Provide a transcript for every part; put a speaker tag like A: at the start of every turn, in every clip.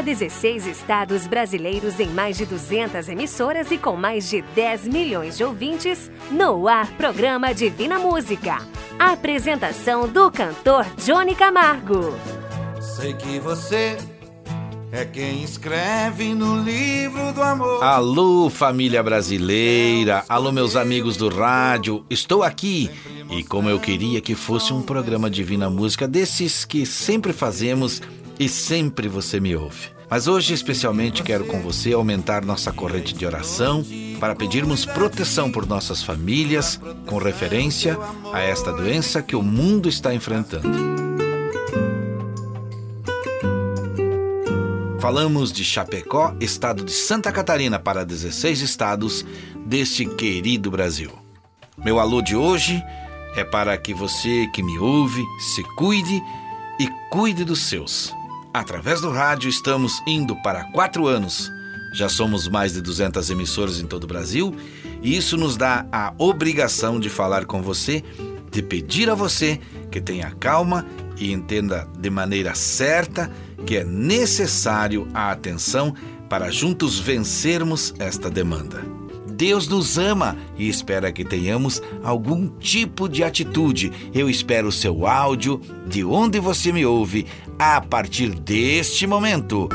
A: Para 16 estados brasileiros em mais de 200 emissoras e com mais de 10 milhões de ouvintes, no ar programa Divina Música. A apresentação do cantor Johnny Camargo.
B: Sei que você é quem escreve no livro do amor.
C: Alô, família brasileira. Alô, meus amigos do rádio. Estou aqui e como eu queria que fosse um programa Divina Música desses que sempre fazemos e sempre você me ouve. Mas hoje, especialmente, quero com você aumentar nossa corrente de oração para pedirmos proteção por nossas famílias, com referência a esta doença que o mundo está enfrentando. Falamos de Chapecó, estado de Santa Catarina, para 16 estados deste querido Brasil. Meu alô de hoje é para que você que me ouve se cuide e cuide dos seus. Através do rádio, estamos indo para quatro anos. Já somos mais de 200 emissoras em todo o Brasil e isso nos dá a obrigação de falar com você, de pedir a você que tenha calma e entenda de maneira certa que é necessário a atenção para juntos vencermos esta demanda. Deus nos ama e espera que tenhamos algum tipo de atitude. Eu espero o seu áudio de onde você me ouve a partir deste momento.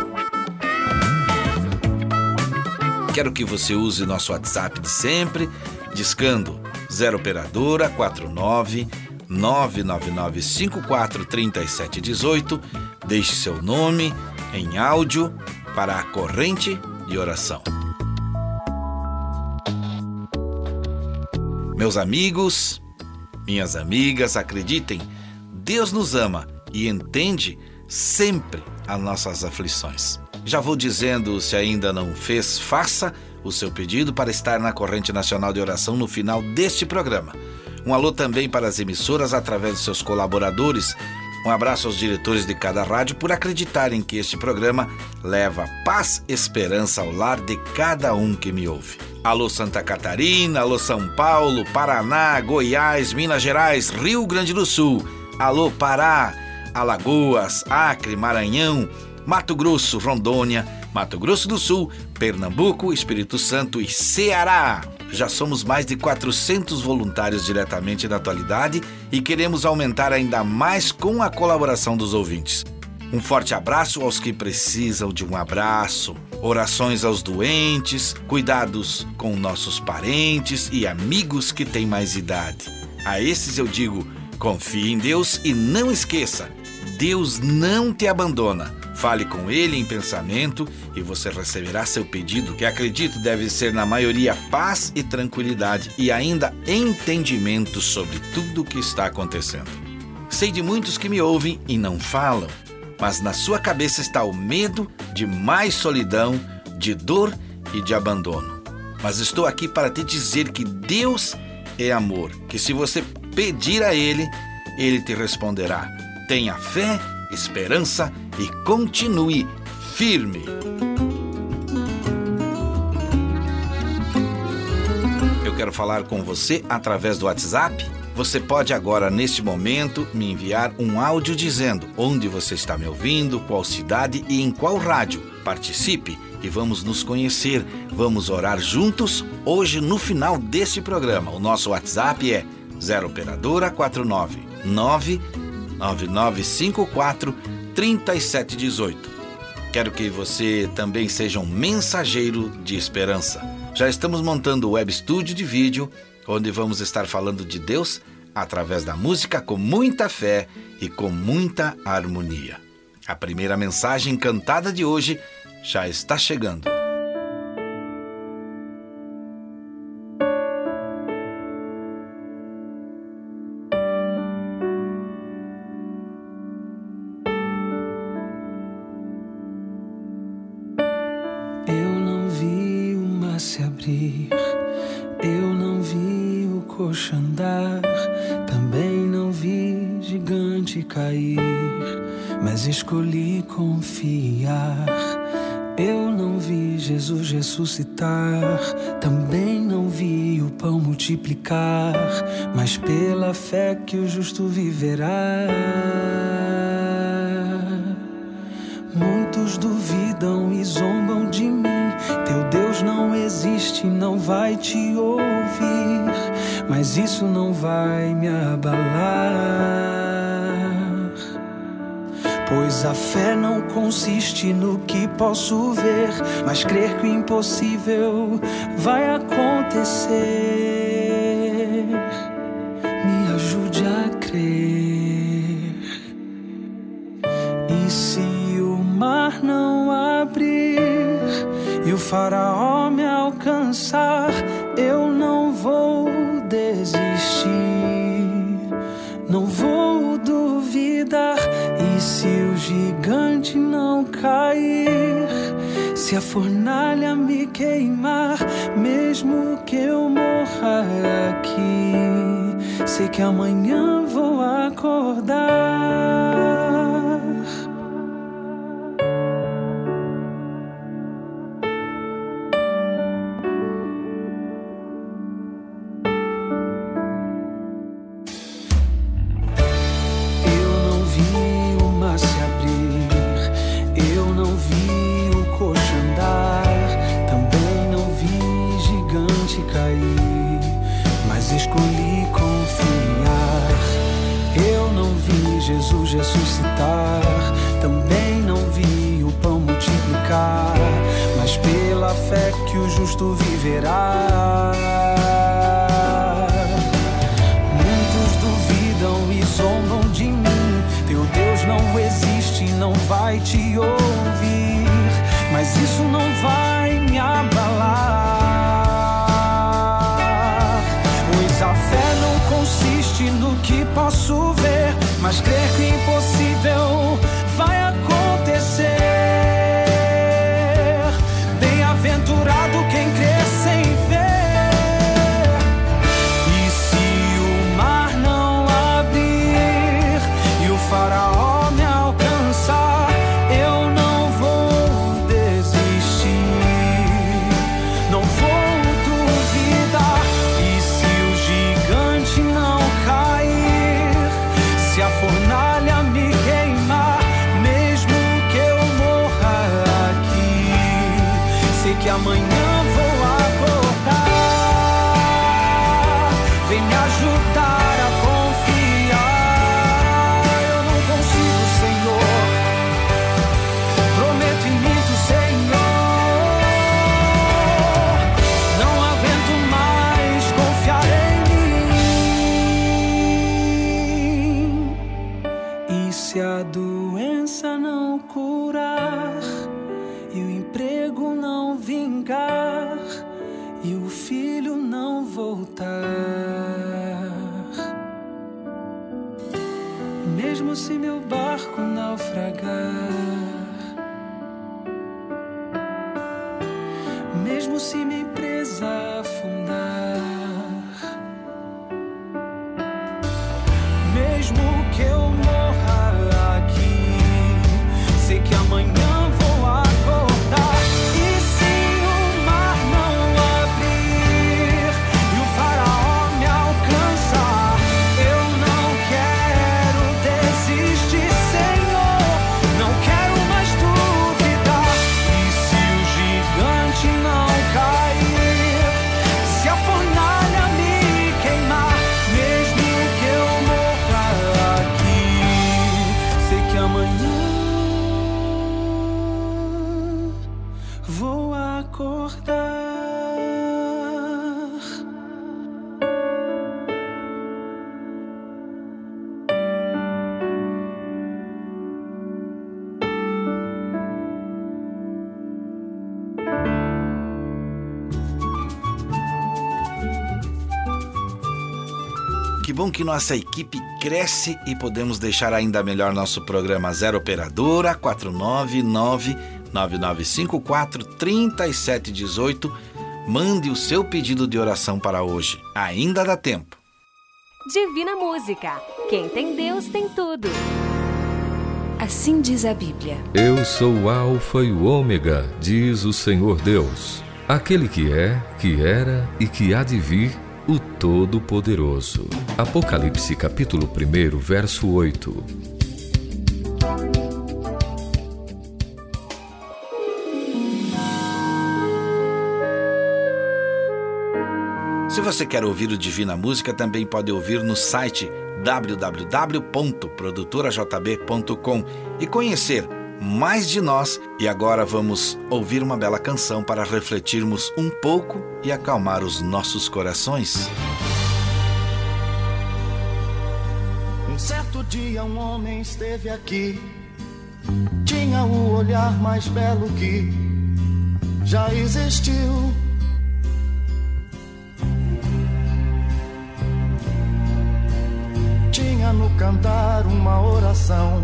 C: Quero que você use nosso WhatsApp de sempre, discando 0 operadora 49 999 54 37 18. Deixe seu nome em áudio para a corrente de oração. Meus amigos, minhas amigas, acreditem, Deus nos ama e entende sempre as nossas aflições. Já vou dizendo, se ainda não fez, faça o seu pedido para estar na corrente nacional de oração no final deste programa. Um alô também para as emissoras através de seus colaboradores. Um abraço aos diretores de cada rádio por acreditarem que este programa leva paz e esperança ao lar de cada um que me ouve. Alô Santa Catarina, alô São Paulo, Paraná, Goiás, Minas Gerais, Rio Grande do Sul, alô Pará, Alagoas, Acre, Maranhão, Mato Grosso, Rondônia, Mato Grosso do Sul, Pernambuco, Espírito Santo e Ceará. Já somos mais de 400 voluntários diretamente na atualidade e queremos aumentar ainda mais com a colaboração dos ouvintes. Um forte abraço aos que precisam de um abraço, orações aos doentes, cuidados com nossos parentes e amigos que têm mais idade. A esses eu digo: confie em Deus e não esqueça, Deus não te abandona. Fale com Ele em pensamento e você receberá seu pedido, que acredito deve ser na maioria paz e tranquilidade e ainda entendimento sobre tudo o que está acontecendo. Sei de muitos que me ouvem e não falam mas na sua cabeça está o medo de mais solidão, de dor e de abandono. Mas estou aqui para te dizer que Deus é amor, que se você pedir a Ele, Ele te responderá. Tenha fé, esperança e continue firme. Eu quero falar com você através do WhatsApp você pode agora, neste momento, me enviar um áudio dizendo onde você está me ouvindo, qual cidade e em qual rádio. Participe e vamos nos conhecer. Vamos orar juntos hoje no final deste programa. O nosso WhatsApp é 0 operadora 49 99954 3718. Quero que você também seja um mensageiro de esperança. Já estamos montando o web estúdio de vídeo onde vamos estar falando de Deus através da música com muita fé e com muita harmonia. A primeira mensagem cantada de hoje já está chegando.
D: coxa andar, também não vi gigante cair, mas escolhi confiar. Eu não vi Jesus ressuscitar, também não vi o pão multiplicar, mas pela fé que o justo viverá. Muitos duvidam e zombam de mim, teu Deus não existe, não vai te ouvir mas isso não vai me abalar. Pois a fé não consiste no que posso ver, mas crer que o impossível vai acontecer. Me ajude a crer. E se o mar não abrir e o faraó me alcançar, eu não vou desistir, não vou duvidar se o gigante não cair, se a fornalha me queimar, mesmo que eu morra aqui, sei que amanhã vou acordar. Também não vi o pão multiplicar, mas pela fé que o justo viverá. Muitos duvidam e zombam de mim. Teu Deus não existe, não vai te ouvir, mas isso não vai me abalar. Pois a fé não consiste no que posso ver mas crer que o Que
C: bom que nossa equipe cresce e podemos deixar ainda melhor nosso programa 0 Operadora 499 9954 3718. Mande o seu pedido de oração para hoje. Ainda dá tempo.
A: Divina Música. Quem tem Deus tem tudo.
E: Assim diz a Bíblia.
F: Eu sou o Alfa e o Ômega, diz o Senhor Deus, aquele que é, que era e que há de vir, o Todo-Poderoso. Apocalipse capítulo 1, verso 8.
C: Se você quer ouvir o Divina Música, também pode ouvir no site www.produtorajb.com e conhecer mais de nós. E agora vamos ouvir uma bela canção para refletirmos um pouco e acalmar os nossos corações.
G: Um certo dia um homem esteve aqui, tinha o olhar mais belo que já existiu. Tinha no cantar uma oração,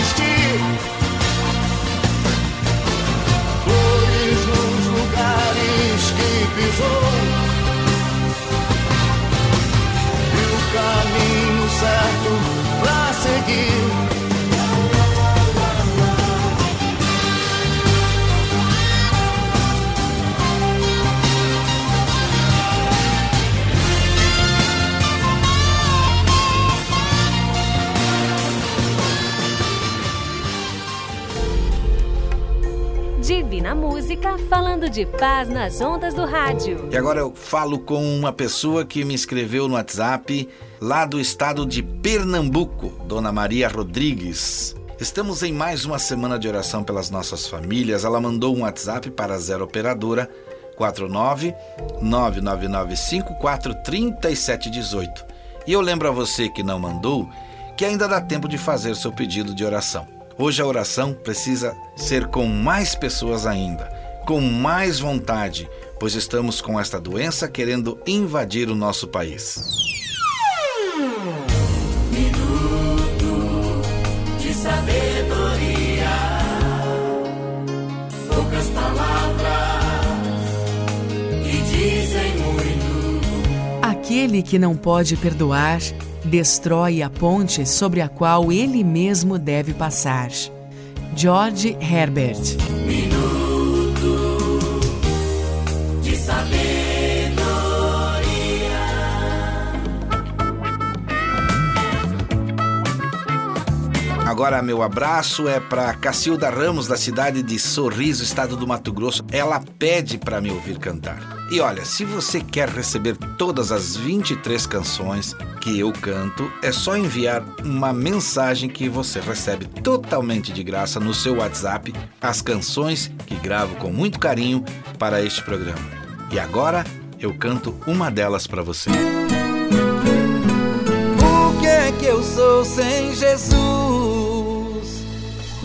A: Divina falando de paz nas ondas do rádio.
C: E agora eu falo com uma pessoa que me escreveu no WhatsApp, lá do estado de Pernambuco, Dona Maria Rodrigues. Estamos em mais uma semana de oração pelas nossas famílias. Ela mandou um WhatsApp para a Zero Operadora 49 3718. E eu lembro a você que não mandou que ainda dá tempo de fazer seu pedido de oração. Hoje a oração precisa ser com mais pessoas ainda, com mais vontade, pois estamos com esta doença querendo invadir o nosso país.
H: Minuto de sabedoria, poucas palavras que dizem muito.
I: Aquele que não pode perdoar destrói a ponte sobre a qual ele mesmo deve passar. George Herbert.
C: Agora meu abraço é para Cacilda Ramos da cidade de Sorriso, estado do Mato Grosso. Ela pede para me ouvir cantar. E olha, se você quer receber todas as 23 canções que eu canto, é só enviar uma mensagem que você recebe totalmente de graça no seu WhatsApp as canções que gravo com muito carinho para este programa. E agora eu canto uma delas para você.
B: O que é que eu sou sem Jesus?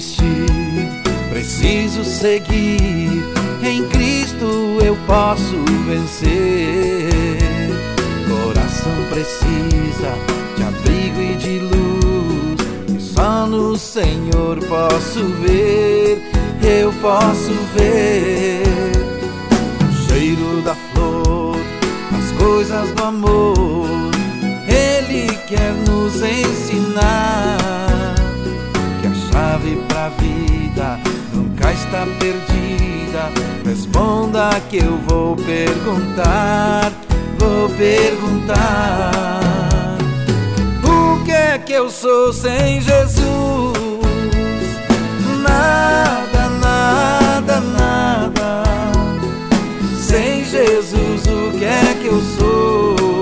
B: Desistir, preciso seguir em posso vencer. Coração precisa de abrigo e de luz, e só no Senhor posso ver, eu posso ver o cheiro da flor, as coisas do amor. Ele quer nos ensinar está perdida. Responda que eu vou perguntar, vou perguntar. O que é que eu sou sem Jesus? Nada, nada, nada. Sem Jesus, o que é que eu sou?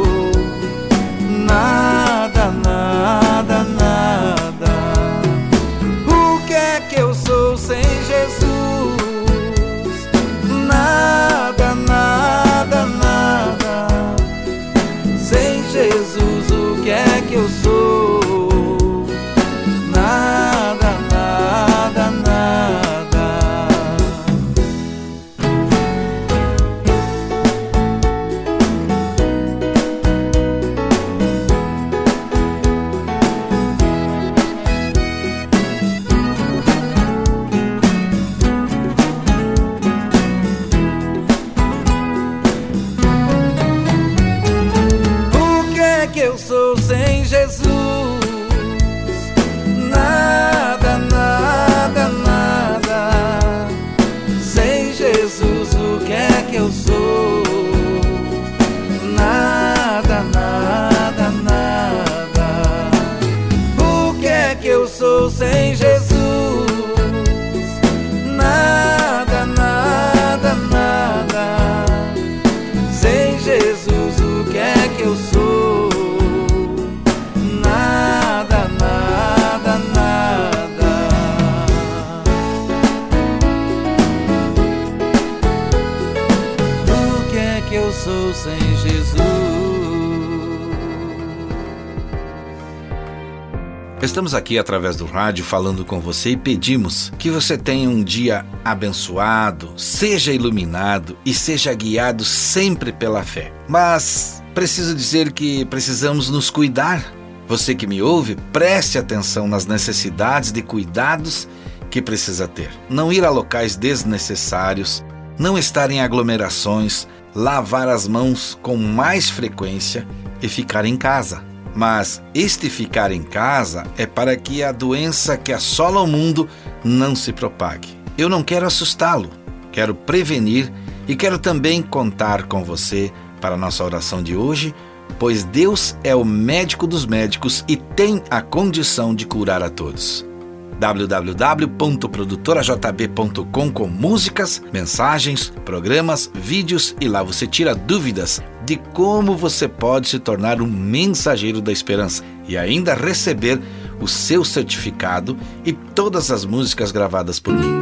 C: Estamos aqui através do rádio falando com você e pedimos que você tenha um dia abençoado, seja iluminado e seja guiado sempre pela fé. Mas preciso dizer que precisamos nos cuidar. Você que me ouve, preste atenção nas necessidades de cuidados que precisa ter. Não ir a locais desnecessários, não estar em aglomerações, lavar as mãos com mais frequência e ficar em casa. Mas este ficar em casa é para que a doença que assola o mundo não se propague. Eu não quero assustá-lo, quero prevenir e quero também contar com você para a nossa oração de hoje, pois Deus é o médico dos médicos e tem a condição de curar a todos www.produtorajb.com com músicas, mensagens, programas, vídeos e lá você tira dúvidas de como você pode se tornar um mensageiro da esperança e ainda receber o seu certificado e todas as músicas gravadas por mim.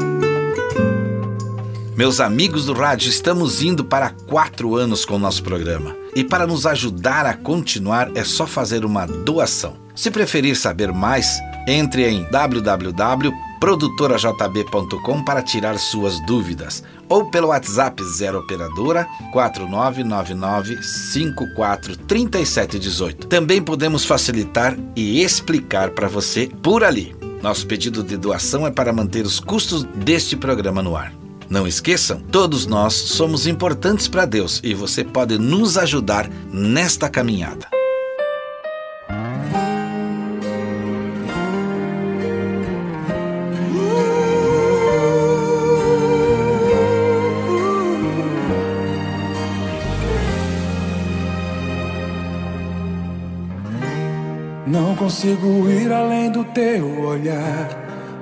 C: Meus amigos do rádio, estamos indo para quatro anos com o nosso programa. E para nos ajudar a continuar é só fazer uma doação. Se preferir saber mais, entre em www.produtorajb.com para tirar suas dúvidas ou pelo WhatsApp 0 operadora 4999543718. Também podemos facilitar e explicar para você por ali. Nosso pedido de doação é para manter os custos deste programa no ar. Não esqueçam, todos nós somos importantes para Deus e você pode nos ajudar nesta caminhada.
D: Não consigo ir além do teu olhar.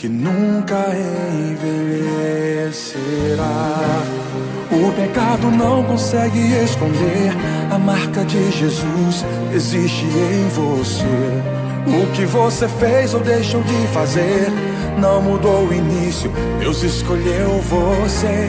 D: que nunca envelhecerá. O pecado não consegue esconder a marca de Jesus existe em você.
J: O que você fez ou deixou de fazer não mudou o início. Deus escolheu você.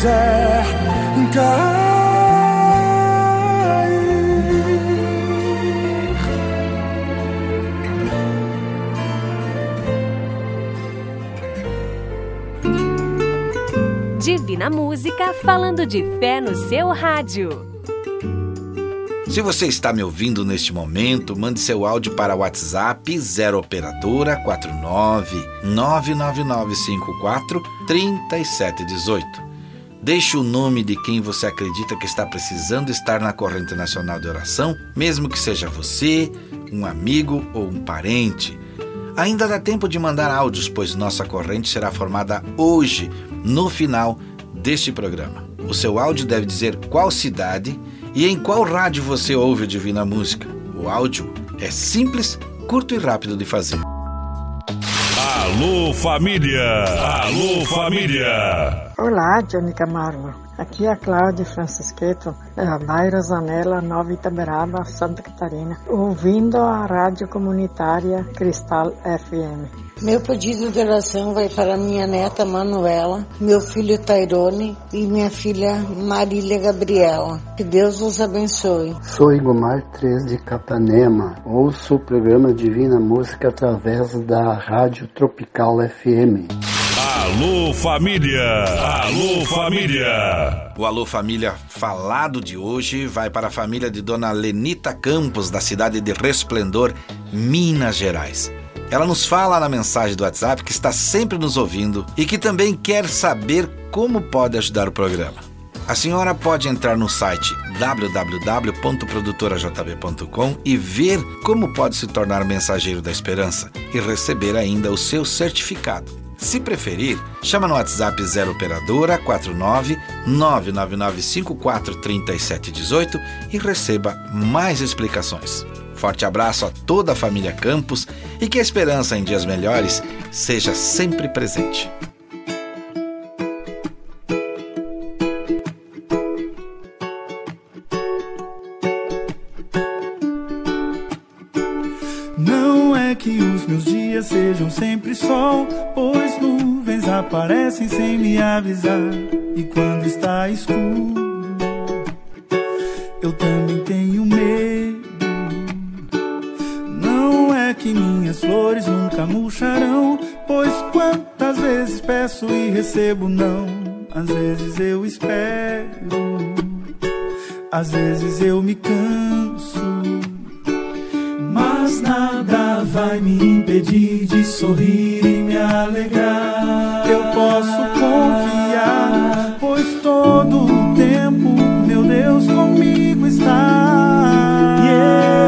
J: Fizer cair.
A: Divina Música falando de fé no seu rádio.
C: Se você está me ouvindo neste momento, mande seu áudio para o WhatsApp 0 operadora 49 99954 3718. Deixe o nome de quem você acredita que está precisando estar na corrente nacional de oração, mesmo que seja você, um amigo ou um parente. Ainda dá tempo de mandar áudios, pois nossa corrente será formada hoje, no final deste programa. O seu áudio deve dizer qual cidade e em qual rádio você ouve o Divina Música. O áudio é simples, curto e rápido de fazer.
K: Alô família! Alô família!
L: Olá, Johnny Camargo. Aqui é a Cláudia Francisqueto, é bairro Zanella, Nova Itaberaba, Santa Catarina, ouvindo a rádio comunitária Cristal FM.
M: Meu pedido de oração vai para minha neta Manuela, meu filho Tairone e minha filha Marília Gabriela. Que Deus os abençoe.
N: Sou Igomar 3 de Capanema. Ouço o programa Divina Música através da Rádio Tropical FM.
K: Alô família! Alô família!
C: O Alô Família falado de hoje vai para a família de Dona Lenita Campos, da cidade de Resplendor, Minas Gerais. Ela nos fala na mensagem do WhatsApp que está sempre nos ouvindo e que também quer saber como pode ajudar o programa. A senhora pode entrar no site www.produtorajb.com e ver como pode se tornar mensageiro da esperança e receber ainda o seu certificado. Se preferir, chama no WhatsApp 0 operadora 49 999543718 e receba mais explicações. Forte abraço a toda a família Campos e que a esperança em dias melhores seja sempre presente.
O: Sejam sempre sol, pois nuvens aparecem sem me avisar. E quando está escuro, eu também tenho medo. Não é que minhas flores nunca murcharão, pois quantas vezes peço e recebo não. Às vezes eu espero, às vezes eu me canso. Mas nada vai me impedir de sorrir e me alegrar. Eu posso confiar, pois todo o tempo, meu Deus, comigo está.
P: E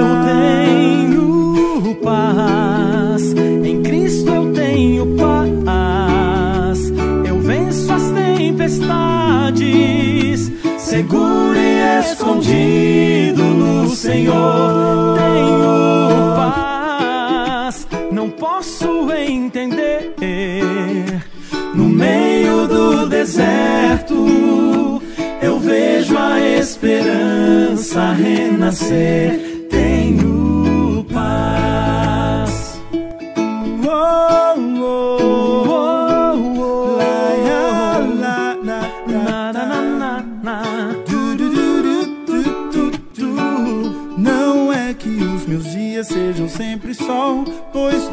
P: eu tenho paz, em Cristo eu tenho paz. Eu venço as tempestades, seguro e escondido no Senhor. Tenho posso entender. No meio do deserto, eu vejo a esperança renascer. Tenho paz.
O: Não é que os meus dias sejam sempre sol, pois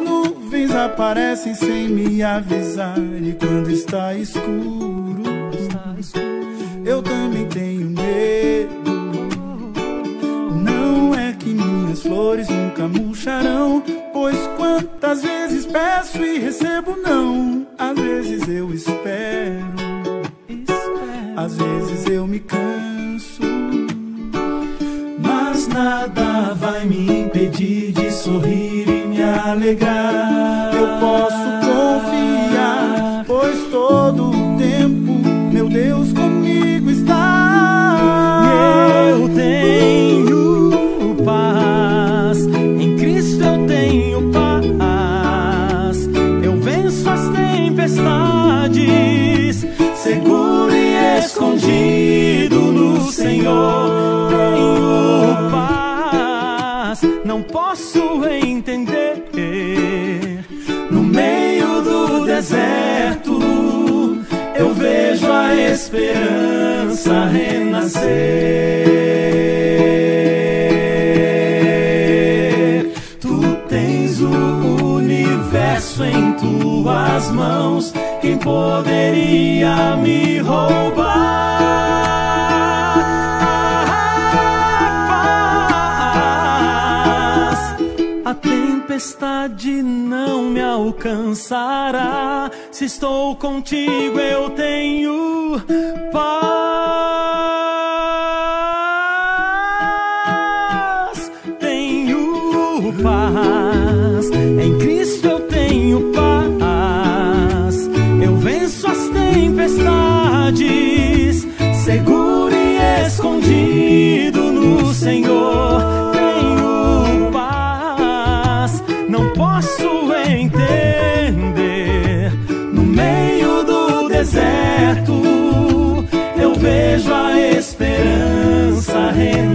O: aparecem sem me avisar. E quando está escuro, eu também tenho medo. Não é que minhas flores nunca murcharão, pois quantas vezes peço e recebo não. Às vezes eu espero, às vezes eu me canso. Mas nada vai me impedir de sorrir me alegrar. Eu posso confiar, pois todo o tempo, meu Deus, comigo está.
P: Eu tenho paz, em Cristo eu tenho paz. Eu venço as tempestades, seguro e escondido no Senhor. A esperança renascer. Tu tens o universo em tuas mãos, quem poderia me roubar? A tempestade não me alcançará. Se estou contigo, eu tenho paz.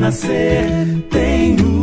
P: Renascer, tenho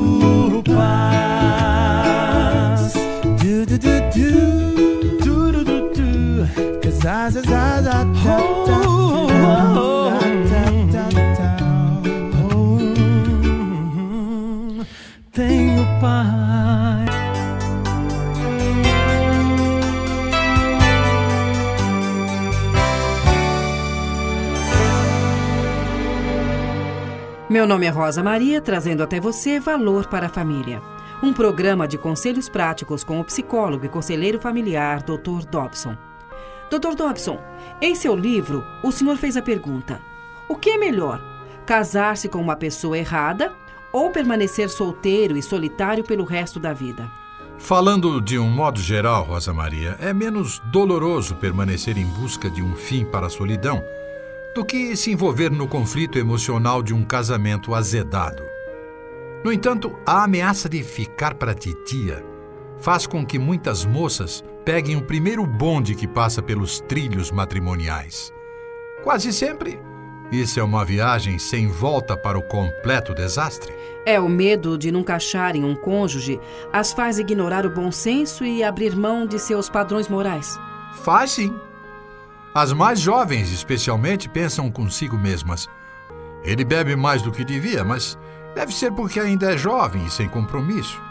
Q: Meu nome é Rosa Maria, trazendo até você Valor para a Família. Um programa de conselhos práticos com o psicólogo e conselheiro familiar Dr. Dobson. Dr. Dobson, em seu livro, o senhor fez a pergunta: o que é melhor, casar-se com uma pessoa errada ou permanecer solteiro e solitário pelo resto da vida?
R: Falando de um modo geral, Rosa Maria, é menos doloroso permanecer em busca de um fim para a solidão do que se envolver no conflito emocional de um casamento azedado. No entanto, a ameaça de ficar para titia faz com que muitas moças peguem o primeiro bonde que passa pelos trilhos matrimoniais. Quase sempre, isso é uma viagem sem volta para o completo desastre.
Q: É o medo de nunca acharem um cônjuge as faz ignorar o bom senso e abrir mão de seus padrões morais.
R: Faz sim. As mais jovens, especialmente, pensam consigo mesmas. Ele bebe mais do que devia, mas deve ser porque ainda é jovem e sem compromisso.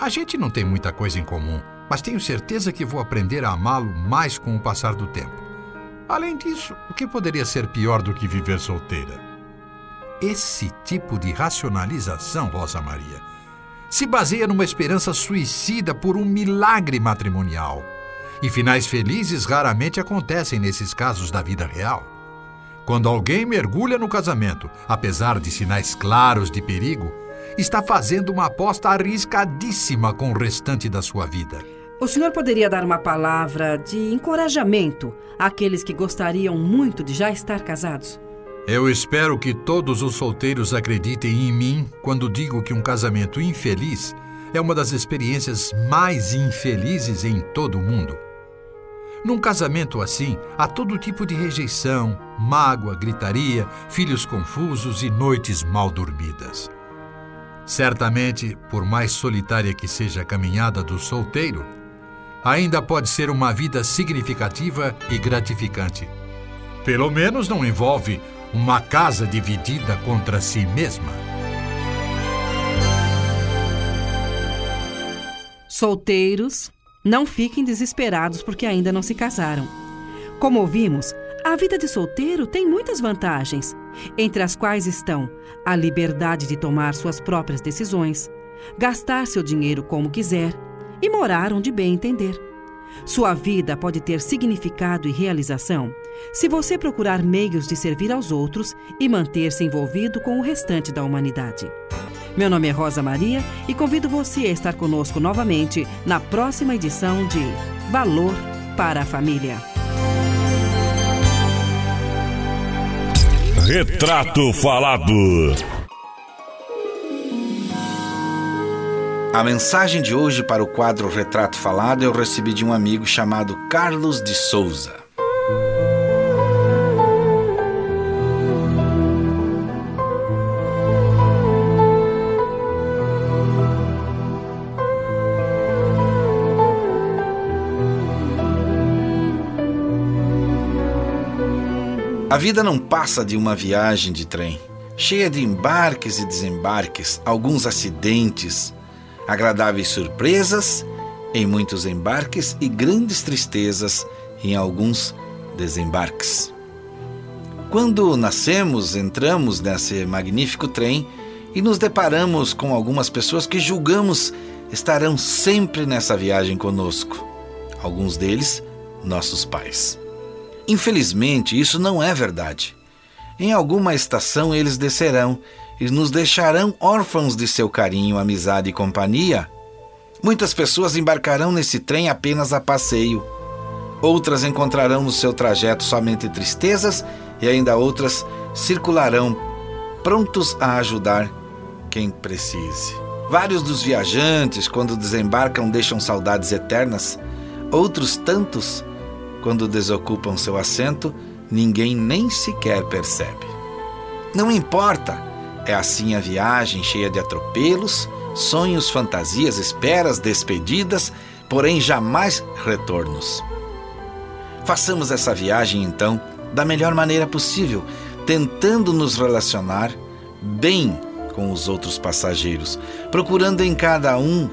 R: A gente não tem muita coisa em comum, mas tenho certeza que vou aprender a amá-lo mais com o passar do tempo. Além disso, o que poderia ser pior do que viver solteira? Esse tipo de racionalização, Rosa Maria, se baseia numa esperança suicida por um milagre matrimonial. E finais felizes raramente acontecem nesses casos da vida real. Quando alguém mergulha no casamento, apesar de sinais claros de perigo, está fazendo uma aposta arriscadíssima com o restante da sua vida.
Q: O senhor poderia dar uma palavra de encorajamento àqueles que gostariam muito de já estar casados?
R: Eu espero que todos os solteiros acreditem em mim quando digo que um casamento infeliz é uma das experiências mais infelizes em todo o mundo. Num casamento assim, há todo tipo de rejeição, mágoa, gritaria, filhos confusos e noites mal dormidas. Certamente, por mais solitária que seja a caminhada do solteiro, ainda pode ser uma vida significativa e gratificante. Pelo menos não envolve uma casa dividida contra si mesma.
Q: Solteiros, não fiquem desesperados porque ainda não se casaram. Como ouvimos, a vida de solteiro tem muitas vantagens, entre as quais estão a liberdade de tomar suas próprias decisões, gastar seu dinheiro como quiser e morar onde bem entender. Sua vida pode ter significado e realização se você procurar meios de servir aos outros e manter-se envolvido com o restante da humanidade. Meu nome é Rosa Maria e convido você a estar conosco novamente na próxima edição de Valor para a Família.
K: Retrato Falado.
C: A mensagem de hoje para o quadro Retrato Falado eu recebi de um amigo chamado Carlos de Souza. A vida não passa de uma viagem de trem, cheia de embarques e desembarques, alguns acidentes, agradáveis surpresas em muitos embarques e grandes tristezas em alguns desembarques. Quando nascemos, entramos nesse magnífico trem e nos deparamos com algumas pessoas que julgamos estarão sempre nessa viagem conosco. Alguns deles, nossos pais. Infelizmente, isso não é verdade. Em alguma estação eles descerão e nos deixarão órfãos de seu carinho, amizade e companhia. Muitas pessoas embarcarão nesse trem apenas a passeio. Outras encontrarão no seu trajeto somente tristezas e ainda outras circularão prontos a ajudar quem precise. Vários dos viajantes, quando desembarcam, deixam saudades eternas. Outros tantos quando desocupam seu assento, ninguém nem sequer percebe. Não importa É assim a viagem cheia de atropelos, sonhos, fantasias, esperas, despedidas, porém jamais retornos. Façamos essa viagem então da melhor maneira possível, tentando nos relacionar bem com os outros passageiros, procurando em cada um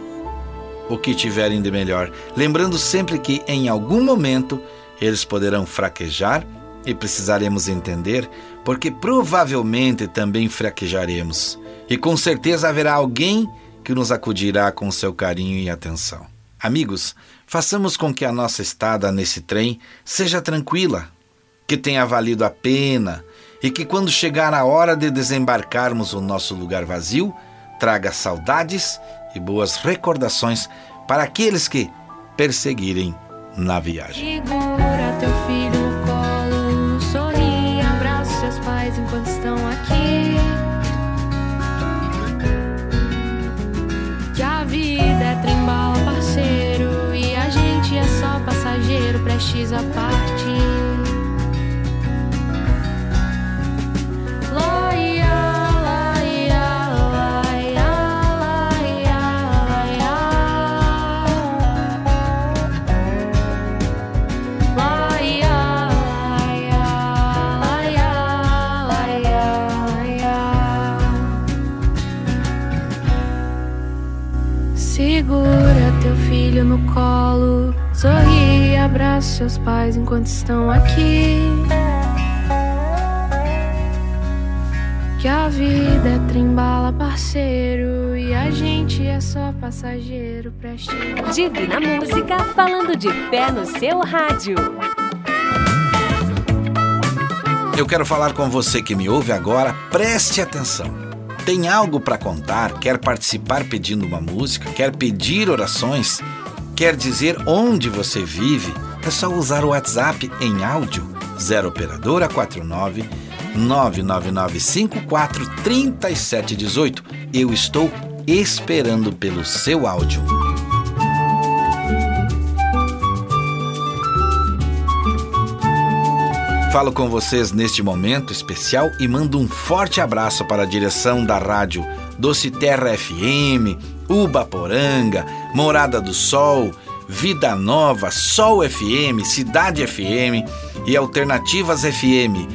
C: o que tiverem de melhor, lembrando sempre que em algum momento eles poderão fraquejar e precisaremos entender, porque provavelmente também fraquejaremos, e com certeza haverá alguém que nos acudirá com seu carinho e atenção. Amigos, façamos com que a nossa estada nesse trem seja tranquila, que tenha valido a pena e que quando chegar a hora de desembarcarmos o nosso lugar vazio, traga saudades e boas recordações para aqueles que perseguirem na viagem.
S: Segura teu filho no colo, sorri, abraça seus pais enquanto estão aqui. Que a vida é trembala, parceiro, e a gente é só passageiro, prestes a partir. Seus pais enquanto estão aqui. Que a vida é trembala, parceiro, e a gente é só passageiro, preste.
A: Divina Música falando de fé no seu rádio.
C: Eu quero falar com você que me ouve agora, preste atenção. Tem algo para contar? Quer participar pedindo uma música? Quer pedir orações? Quer dizer onde você vive? É só usar o WhatsApp em áudio 0 operadora 49 99954 3718. Eu estou esperando pelo seu áudio. Falo com vocês neste momento especial e mando um forte abraço para a direção da rádio Doce Terra FM, Ubaporanga, Morada do Sol, Vida Nova, Sol FM, Cidade FM e Alternativas FM,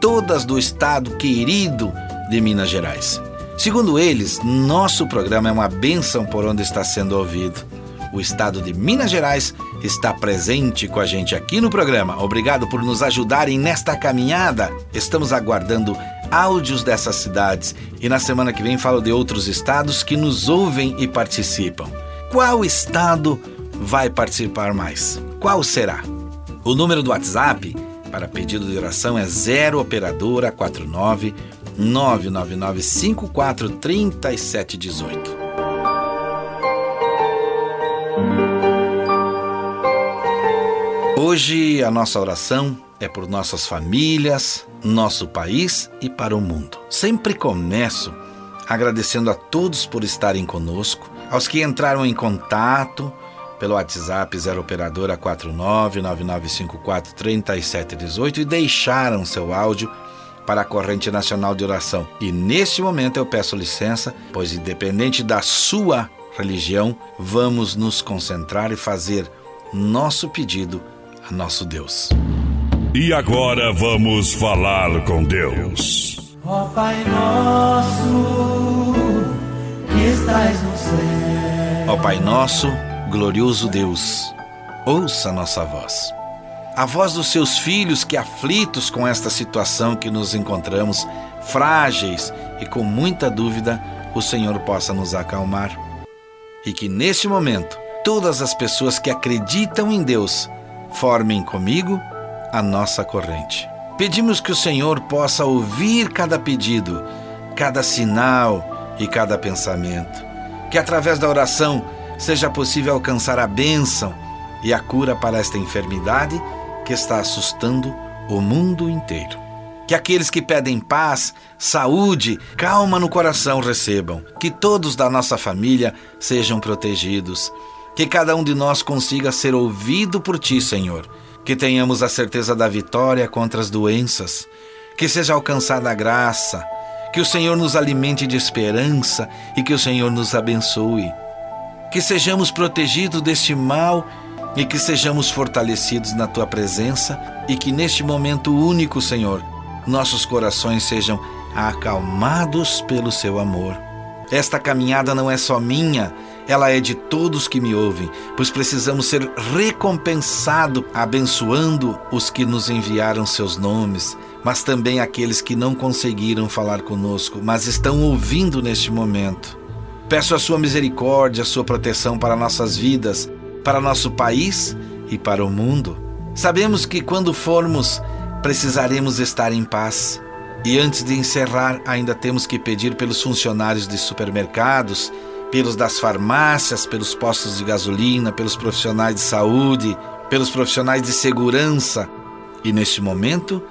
C: todas do estado querido de Minas Gerais. Segundo eles, nosso programa é uma bênção por onde está sendo ouvido o estado de Minas Gerais está presente com a gente aqui no programa. Obrigado por nos ajudarem nesta caminhada. Estamos aguardando áudios dessas cidades e na semana que vem falo de outros estados que nos ouvem e participam. Qual estado vai participar mais? Qual será? O número do WhatsApp para pedido de oração é 0 operadora 49 999 54 3718. Hoje a nossa oração é por nossas famílias, nosso país e para o mundo. Sempre começo agradecendo a todos por estarem conosco, aos que entraram em contato pelo WhatsApp 0 operadora 3718 e deixaram seu áudio para a corrente nacional de oração. E neste momento eu peço licença, pois independente da sua religião, vamos nos concentrar e fazer nosso pedido a nosso Deus.
K: E agora vamos falar com Deus.
H: Ó Pai nosso, que estás no céu.
C: Ó Pai nosso, glorioso Deus, ouça nossa voz. A voz dos seus filhos que aflitos com esta situação que nos encontramos, frágeis e com muita dúvida, o Senhor possa nos acalmar. E que neste momento, todas as pessoas que acreditam em Deus formem comigo a nossa corrente. Pedimos que o Senhor possa ouvir cada pedido, cada sinal e cada pensamento. Que através da oração seja possível alcançar a bênção e a cura para esta enfermidade que está assustando o mundo inteiro. Que aqueles que pedem paz, saúde, calma no coração recebam. Que todos da nossa família sejam protegidos que cada um de nós consiga ser ouvido por Ti, Senhor. Que tenhamos a certeza da vitória contra as doenças. Que seja alcançada a graça. Que o Senhor nos alimente de esperança e que o Senhor nos abençoe. Que sejamos protegidos deste mal e que sejamos fortalecidos na tua presença e que neste momento único, Senhor, nossos corações sejam acalmados pelo seu amor. Esta caminhada não é só minha, ela é de todos que me ouvem, pois precisamos ser recompensados abençoando os que nos enviaram seus nomes, mas também aqueles que não conseguiram falar conosco, mas estão ouvindo neste momento. Peço a sua misericórdia, a sua proteção para nossas vidas, para nosso país e para o mundo. Sabemos que quando formos, precisaremos estar em paz. E antes de encerrar, ainda temos que pedir pelos funcionários de supermercados, pelos das farmácias, pelos postos de gasolina, pelos profissionais de saúde, pelos profissionais de segurança. E neste momento,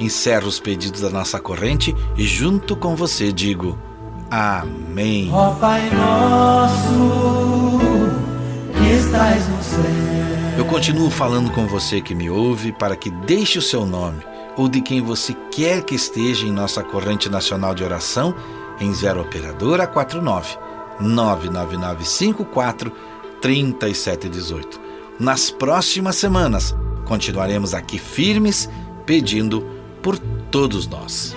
C: encerro os pedidos da nossa corrente e junto com você digo: Amém.
H: Ó Pai nosso, que estás no céu.
C: Eu continuo falando com você que me ouve para que deixe o seu nome ou de quem você quer que esteja em nossa corrente nacional de oração em 0 operadora 49 99954 3718. Nas próximas semanas continuaremos aqui firmes pedindo por todos nós.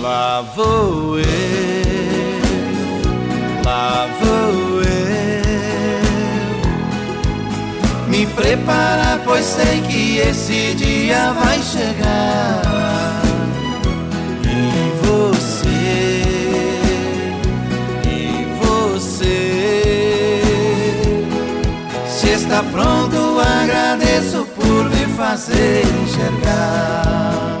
B: Lá vou eu, lá vou eu. Me preparar, pois sei que esse dia vai chegar. E você Se está pronto, agradeço por me fazer enxergar.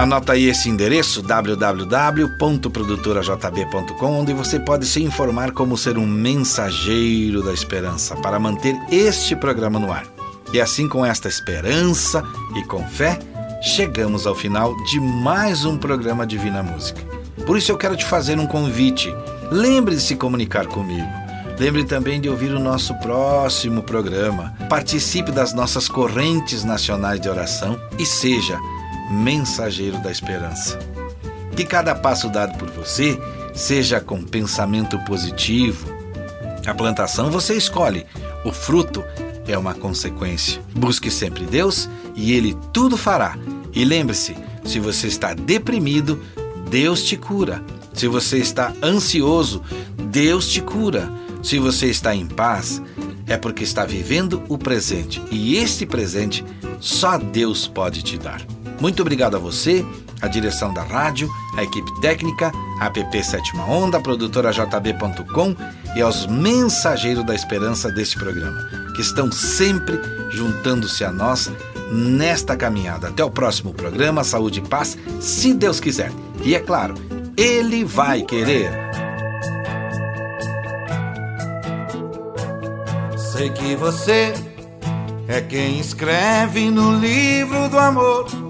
C: Anota aí esse endereço www.produtorajb.com, onde você pode se informar como ser um mensageiro da esperança para manter este programa no ar. E assim, com esta esperança e com fé, chegamos ao final de mais um programa Divina Música. Por isso eu quero te fazer um convite. Lembre de se comunicar comigo. Lembre também de ouvir o nosso próximo programa. Participe das nossas correntes nacionais de oração e seja mensageiro da esperança. Que cada passo dado por você seja com pensamento positivo. A plantação você escolhe, o fruto é uma consequência. Busque sempre Deus e Ele tudo fará. E lembre-se: se você está deprimido, Deus te cura. Se você está ansioso, Deus te cura. Se você está em paz, é porque está vivendo o presente. E este presente só Deus pode te dar. Muito obrigado a você, a direção da rádio, a equipe técnica, a app Sétima Onda, a produtora JB.com e aos mensageiros da esperança deste programa, que estão sempre juntando-se a nós nesta caminhada. Até o próximo programa, Saúde e Paz, se Deus quiser. E é claro, Ele vai querer.
B: Sei que você é quem escreve no livro do amor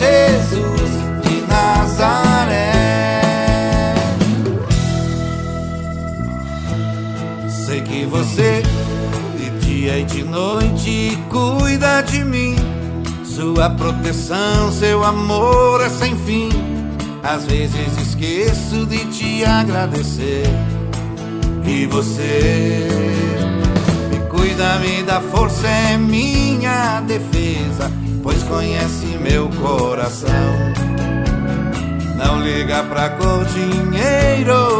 B: Jesus de Nazaré. Sei que você de dia e de noite cuida de mim. Sua proteção, seu amor é sem fim. Às vezes esqueço de te agradecer. E você me cuida, me dá força, é minha defesa pois conhece meu coração. Não liga pra cor, dinheiro